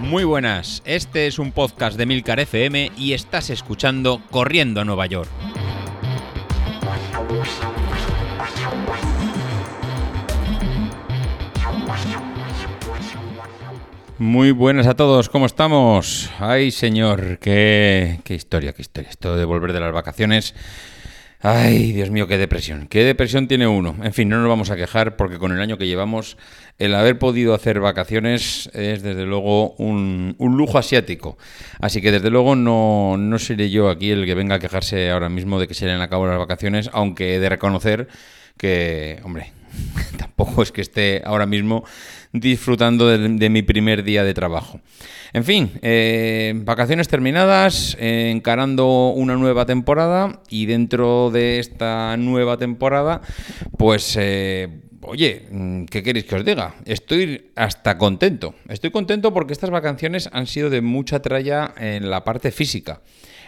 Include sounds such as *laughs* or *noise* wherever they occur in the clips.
Muy buenas, este es un podcast de Milcar FM y estás escuchando Corriendo a Nueva York. Muy buenas a todos, ¿cómo estamos? Ay, señor, qué, qué historia, qué historia. Esto de volver de las vacaciones Ay, Dios mío, qué depresión. Qué depresión tiene uno. En fin, no nos vamos a quejar porque con el año que llevamos, el haber podido hacer vacaciones es desde luego un, lujo asiático. Así que desde luego no, no seré yo aquí el que venga a quejarse ahora mismo de que se le han acabado las vacaciones, aunque he de reconocer que, hombre, *laughs* tampoco es que esté ahora mismo disfrutando de, mi primer día de trabajo. En fin, eh, vacaciones terminadas, eh, encarando una nueva temporada y dentro de esta nueva temporada, pues... Eh, oye, ¿qué queréis que os diga? Estoy hasta contento. Estoy contento porque estas vacaciones han sido de mucha tralla en la parte física.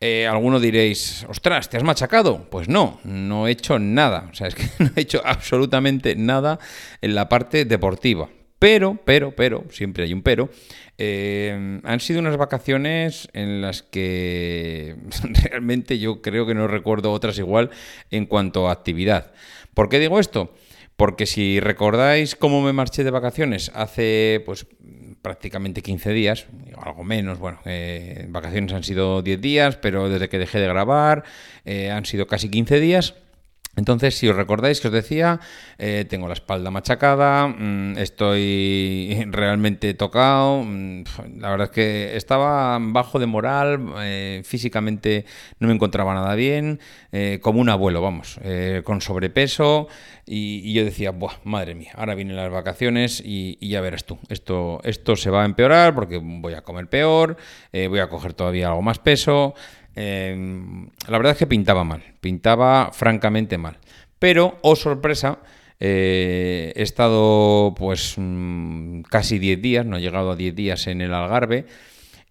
Eh, alguno diréis, ostras, ¿te has machacado? Pues no, no he hecho nada. O sea, es que *laughs* no he hecho absolutamente nada en la parte deportiva. Pero, pero, pero, siempre hay un pero, eh, han sido unas vacaciones en las que *laughs* realmente yo creo que no recuerdo otras igual en cuanto a actividad. ¿Por qué digo esto? Porque si recordáis cómo me marché de vacaciones hace pues prácticamente 15 días, algo menos, bueno, eh, vacaciones han sido 10 días, pero desde que dejé de grabar eh, han sido casi 15 días. Entonces, si os recordáis que os decía, eh, tengo la espalda machacada, mm, estoy *laughs* realmente tocado, mm, la verdad es que estaba bajo de moral, eh, físicamente no me encontraba nada bien, eh, como un abuelo, vamos, con sobrepeso, y, yo decía, Buah, madre mía, ahora vienen las vacaciones y, y, ya verás tú, esto, esto se va a empeorar porque voy a comer peor, voy a coger todavía algo más peso. Em, la verdad es que pintaba mal, pintaba francamente mal. Pero, oh sorpresa, eh, he estado pues mm, casi 10 días, no he llegado a 10 días en el Algarve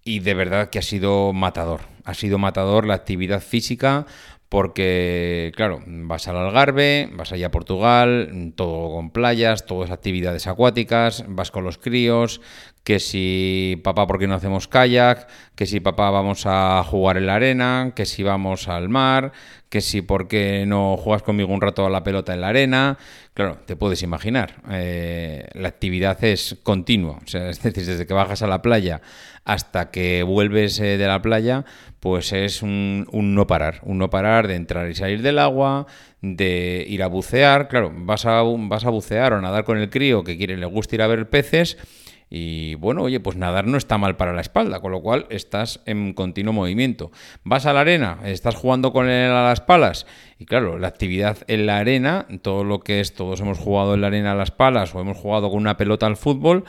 y de verdad que ha sido matador. Ha sido matador la actividad física porque, claro, vas al Algarve, vas allá a Portugal, todo con playas, todas actividades acuáticas, vas con los críos, que si papá, ¿por qué no hacemos kayak? Que si papá, vamos a jugar en la arena, que si vamos al mar, que si, ¿por qué no juegas conmigo un rato a la pelota en la arena? Claro, te puedes imaginar, eh, la actividad es continua, o sea, *laughs* es decir, desde que bajas a la playa hasta que vuelves eh, de la playa, pues es un, un, no parar, un no parar de entrar y salir del agua, de ir a bucear, claro, vas a, vas a bucear o nadar con el crío que quiere, le gusta ir a ver peces, y bueno, oye, pues nadar no está mal para la espalda, con lo cual estás en continuo movimiento. Vas a la arena, estás jugando con él a las palas. Y claro, la actividad en la arena, todo lo que es, todos hemos jugado en la arena a las palas o hemos jugado con una pelota al fútbol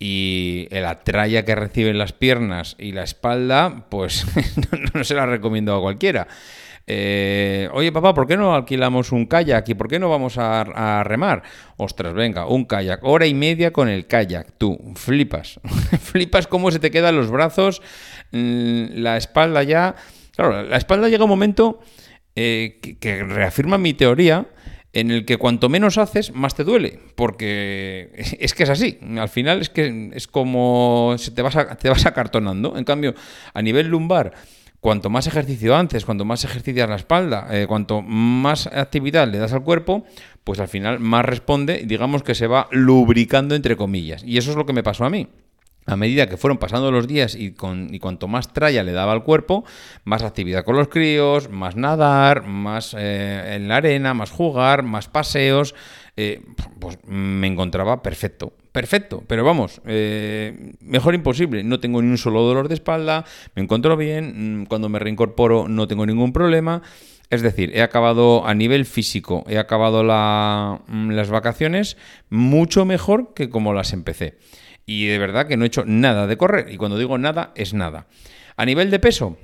y la tralla que reciben las piernas y la espalda, pues *laughs* no se la recomiendo a cualquiera. Eh, Oye, papá, ¿por qué no alquilamos un kayak y por qué no vamos a, remar? Ostras, venga, un kayak, hora y media con el kayak. Tú, flipas. *laughs* flipas cómo se te quedan los brazos, mm, la espalda ya. Claro, la espalda llega un momento eh, que, reafirma mi teoría en el que cuanto menos haces, más te duele, porque es que es así. Al final es que es como se te vas, te vas acartonando. En cambio, a nivel lumbar, cuanto más ejercicio antes, cuanto más ejercicias la espalda, eh, cuanto más actividad le das al cuerpo, pues al final más responde digamos que se va lubricando entre comillas. Y eso es lo que me pasó a mí. A medida que fueron pasando los días y, con, y cuanto más tralla le daba al cuerpo, más actividad con los críos, más nadar, más eh, en la arena, más jugar, más paseos, eh, pues me encontraba perfecto perfecto, pero vamos, eh, mejor imposible. No tengo ni un solo dolor de espalda, me encuentro bien, mm, cuando me reincorporo no tengo ningún problema. Es decir, he acabado a nivel físico, he acabado mm, las vacaciones mucho mejor que como las empecé. Y de verdad que no he hecho nada de correr. Y cuando digo nada, es nada. A nivel de peso,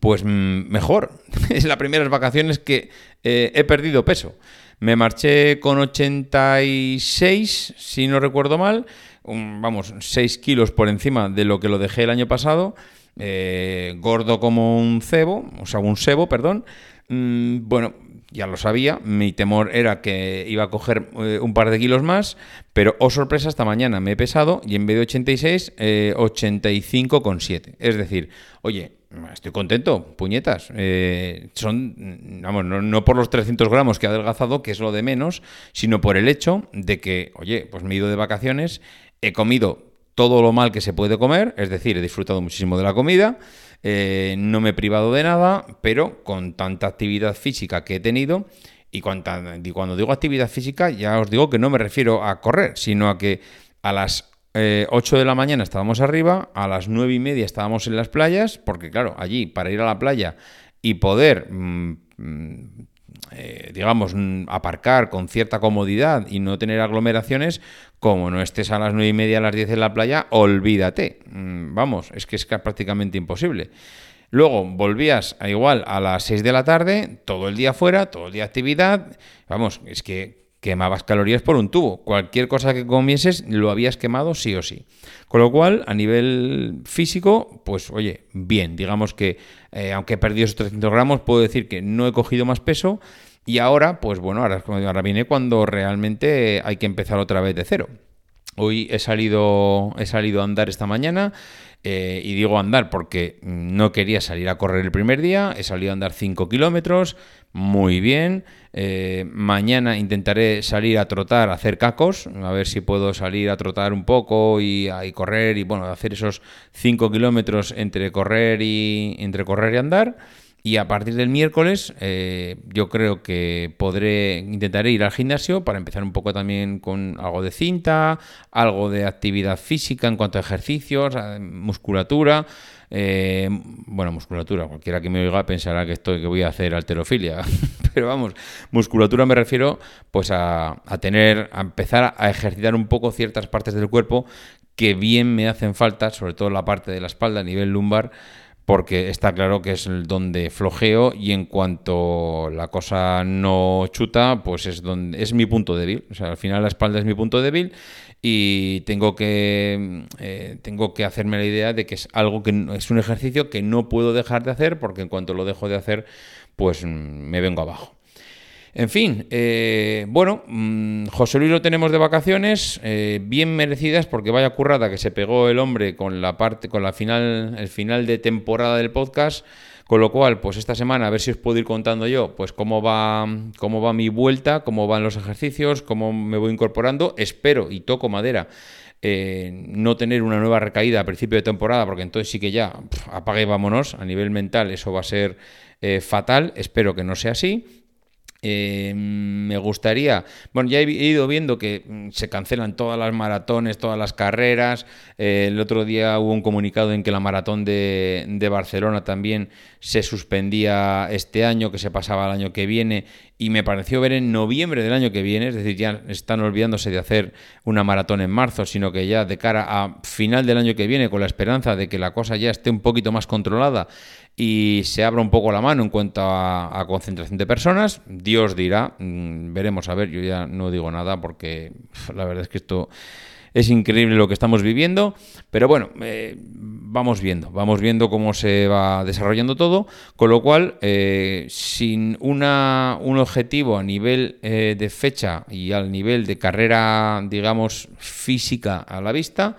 pues mm, mejor. *laughs* es las primeras vacaciones que eh, he perdido peso. Me marché con 86, si no recuerdo mal, vamos, 6 kilos por encima de lo que lo dejé el año pasado, eh, gordo como un cebo, o sea, un sebo, perdón. Mm, bueno, ya lo sabía, mi temor era que iba a coger eh, un par de kilos más, pero oh sorpresa, esta mañana me he pesado y en vez de 86, eh, 85,7. Es decir, oye, estoy contento, puñetas. Eh, son, vamos, no, por los 300 gramos que ha adelgazado, que es lo de menos, sino por el hecho de que, oye, pues me he ido de vacaciones, he comido todo lo mal que se puede comer, es decir, he disfrutado muchísimo de la comida. Eh, no me he privado de nada, pero con tanta actividad física que he tenido, y cuando digo actividad física, ya os digo que no me refiero a correr, sino a que a las 8 eh, de la mañana estábamos arriba, a las 9 y media estábamos en las playas, porque claro, allí para ir a la playa y poder, mm, mm, eh, digamos, aparcar con cierta comodidad y no tener aglomeraciones, como no estés a las 9 y media, a las 10 en la playa, olvídate. Mm, vamos, es que es prácticamente imposible. Luego volvías a igual a las 6 de la tarde, todo el día fuera, todo el día actividad. Vamos, es que quemabas calorías por un tubo. Cualquier cosa que comieses lo habías quemado sí o sí. Con lo cual, a nivel físico, pues oye, bien. Digamos que eh, aunque he perdido esos 300 gramos, puedo decir que no he cogido más peso y ahora, pues bueno, ahora, ahora viene cuando realmente hay que empezar otra vez de cero. Hoy he salido, he salido a andar esta mañana eh, y digo andar porque no quería salir a correr el primer día. He salido a andar 5 kilómetros, muy bien. Eh, mañana intentaré salir a trotar, a hacer cacos, a ver si puedo salir a trotar un poco y, correr y bueno, hacer esos 5 kilómetros entre correr y entre correr y andar. Y a partir del miércoles eh, yo creo que podré, intentaré ir al gimnasio para empezar un poco también con algo de cinta, algo de actividad física en cuanto a ejercicios, musculatura. Eh, bueno, musculatura, cualquiera que me oiga pensará que estoy que voy a hacer alterofilia. *laughs* Pero vamos, musculatura me refiero pues a, a tener, a empezar a ejercitar un poco ciertas partes del cuerpo que bien me hacen falta, sobre todo la parte de la espalda a nivel lumbar porque está claro que es donde flojeo y en cuanto la cosa no chuta, pues es donde es mi punto débil. O sea, al final la espalda es mi punto débil y tengo que eh, tengo que hacerme la idea de que es algo que es un ejercicio que no puedo dejar de hacer porque en cuanto lo dejo de hacer, pues mm, me vengo abajo. En fin, eh, bueno, mm, José Luis lo tenemos de vacaciones, eh, bien merecidas porque vaya currada que se pegó el hombre con la parte, con la final, el final de temporada del podcast. Con lo cual, pues esta semana a ver si os puedo ir contando yo, pues cómo va, cómo va mi vuelta, cómo van los ejercicios, cómo me voy incorporando. Espero y toco madera. Eh, no tener una nueva recaída a principio de temporada, porque entonces sí que ya apague y vámonos. A nivel mental eso va a ser fatal. Espero que no sea así. Eh, me gustaría, bueno, ya he ido viendo que mm, se cancelan todas las maratones, todas las carreras. Eh, el otro día hubo un comunicado en que la maratón de, de, Barcelona también se suspendía este año, que se pasaba al año que viene. Y me pareció ver en noviembre del año que viene, es decir, ya están olvidándose de hacer una maratón en marzo, sino que ya de cara a final del año que viene, con la esperanza de que la cosa ya esté un poquito más controlada y se abra un poco la mano en cuanto a, concentración de personas. Dios dirá, mm, veremos a ver, yo ya no digo nada porque la verdad es que esto es increíble lo que estamos viviendo, pero bueno, eh, vamos viendo, vamos viendo cómo se va desarrollando todo, con lo cual, eh, sin una, un objetivo a nivel eh, de fecha y al nivel de carrera, digamos, física a la vista,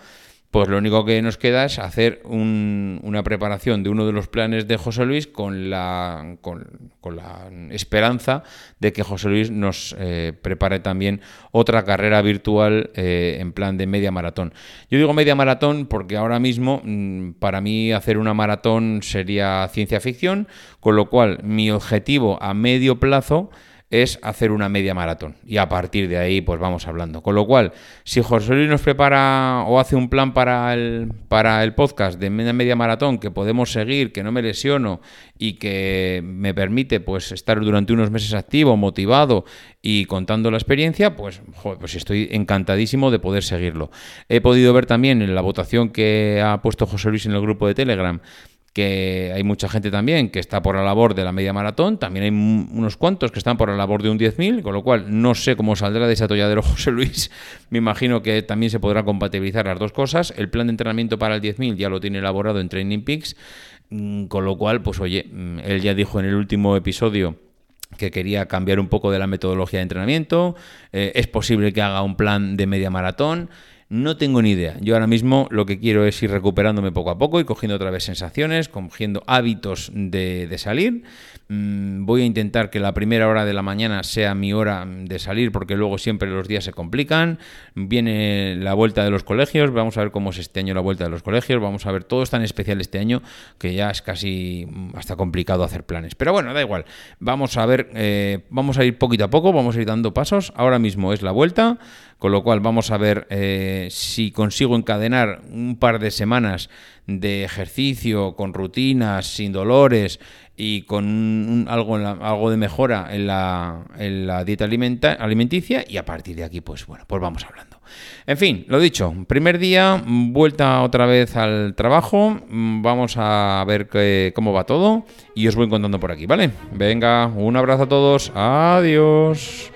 pues lo único que nos queda es hacer una preparación de uno de los planes de José Luis con la, con, la esperanza de que José Luis nos eh, prepare también otra carrera virtual eh, en plan de media maratón. Yo digo media maratón porque ahora mismo mm, para mí hacer una maratón sería ciencia ficción, con lo cual mi objetivo a medio plazo es hacer una media maratón. Y a partir de ahí, pues vamos hablando. Con lo cual, si José Luis nos prepara o hace un plan para el, para el podcast de media, media maratón que podemos seguir, que no me lesiono y que me permite pues estar durante unos meses activo, motivado y contando la experiencia, pues, pues estoy encantadísimo de poder seguirlo. He podido ver también en la votación que ha puesto José Luis en el grupo de Telegram que hay mucha gente también que está por la labor de la media maratón, también hay unos cuantos que están por la labor de un 10.000, con lo cual no sé cómo saldrá de ese atolladero *laughs* José Luis, me imagino que también se podrá compatibilizar las dos cosas, el plan de entrenamiento para el 10.000 ya lo tiene elaborado en Training Peaks, mm, con lo cual, pues oye, mm, él ya dijo en el último episodio que quería cambiar un poco de la metodología de entrenamiento. Eh, es posible que haga un plan de media maratón. No tengo ni idea. Yo ahora mismo lo que quiero es ir recuperándome poco a poco y cogiendo otra vez sensaciones, cogiendo hábitos de, salir. Mm, voy a intentar que la primera hora de la mañana sea mi hora de salir porque luego siempre los días se complican. Viene la vuelta de los colegios, vamos a ver cómo es este año la vuelta de los colegios, vamos a ver, todo es tan especial este año que ya es casi mm, hasta complicado hacer planes. Pero bueno, da igual. Vamos a ver, eh, vamos a ir poquito a poco, vamos a ir dando pasos. Ahora mismo es la vuelta. Con lo cual vamos a ver eh, si consigo encadenar un par de semanas de ejercicio con rutinas, sin dolores y con algo, algo de mejora en la, en la dieta alimenticia y a partir de aquí pues bueno, pues vamos hablando. En fin, lo dicho, primer día, vuelta otra vez al trabajo, vamos a ver cómo va todo y os voy contando por aquí, ¿vale? Venga, un abrazo a todos, adiós.